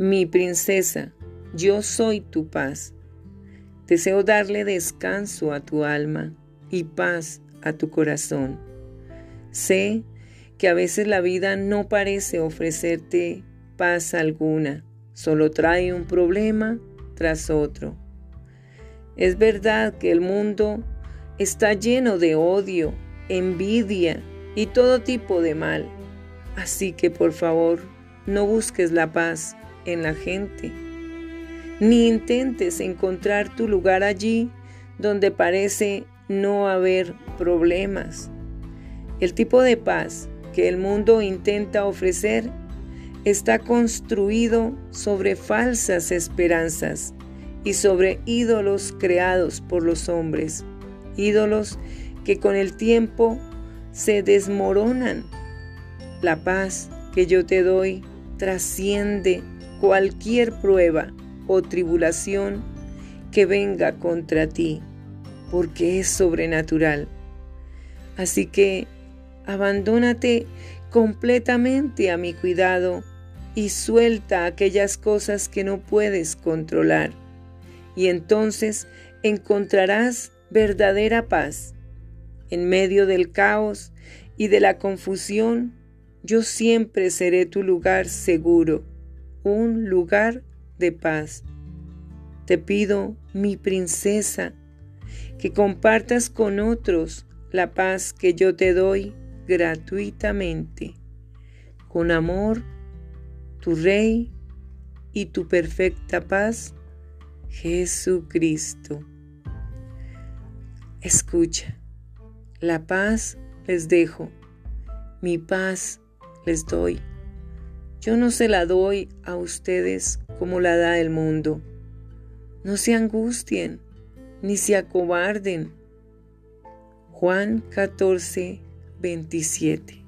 Mi princesa, yo soy tu paz. Deseo darle descanso a tu alma y paz a tu corazón. Sé que a veces la vida no parece ofrecerte paz alguna, solo trae un problema tras otro. Es verdad que el mundo está lleno de odio, envidia y todo tipo de mal. Así que por favor, no busques la paz en la gente, ni intentes encontrar tu lugar allí donde parece no haber problemas. El tipo de paz que el mundo intenta ofrecer está construido sobre falsas esperanzas y sobre ídolos creados por los hombres, ídolos que con el tiempo se desmoronan. La paz que yo te doy trasciende cualquier prueba o tribulación que venga contra ti, porque es sobrenatural. Así que abandónate completamente a mi cuidado y suelta aquellas cosas que no puedes controlar. Y entonces encontrarás verdadera paz. En medio del caos y de la confusión, yo siempre seré tu lugar seguro, un lugar de paz. Te pido, mi princesa, que compartas con otros la paz que yo te doy gratuitamente. Con amor, tu Rey y tu perfecta paz, Jesucristo. Escucha, la paz les dejo, mi paz les doy. Yo no se la doy a ustedes como la da el mundo. No se angustien ni se acobarden. Juan 14, 27.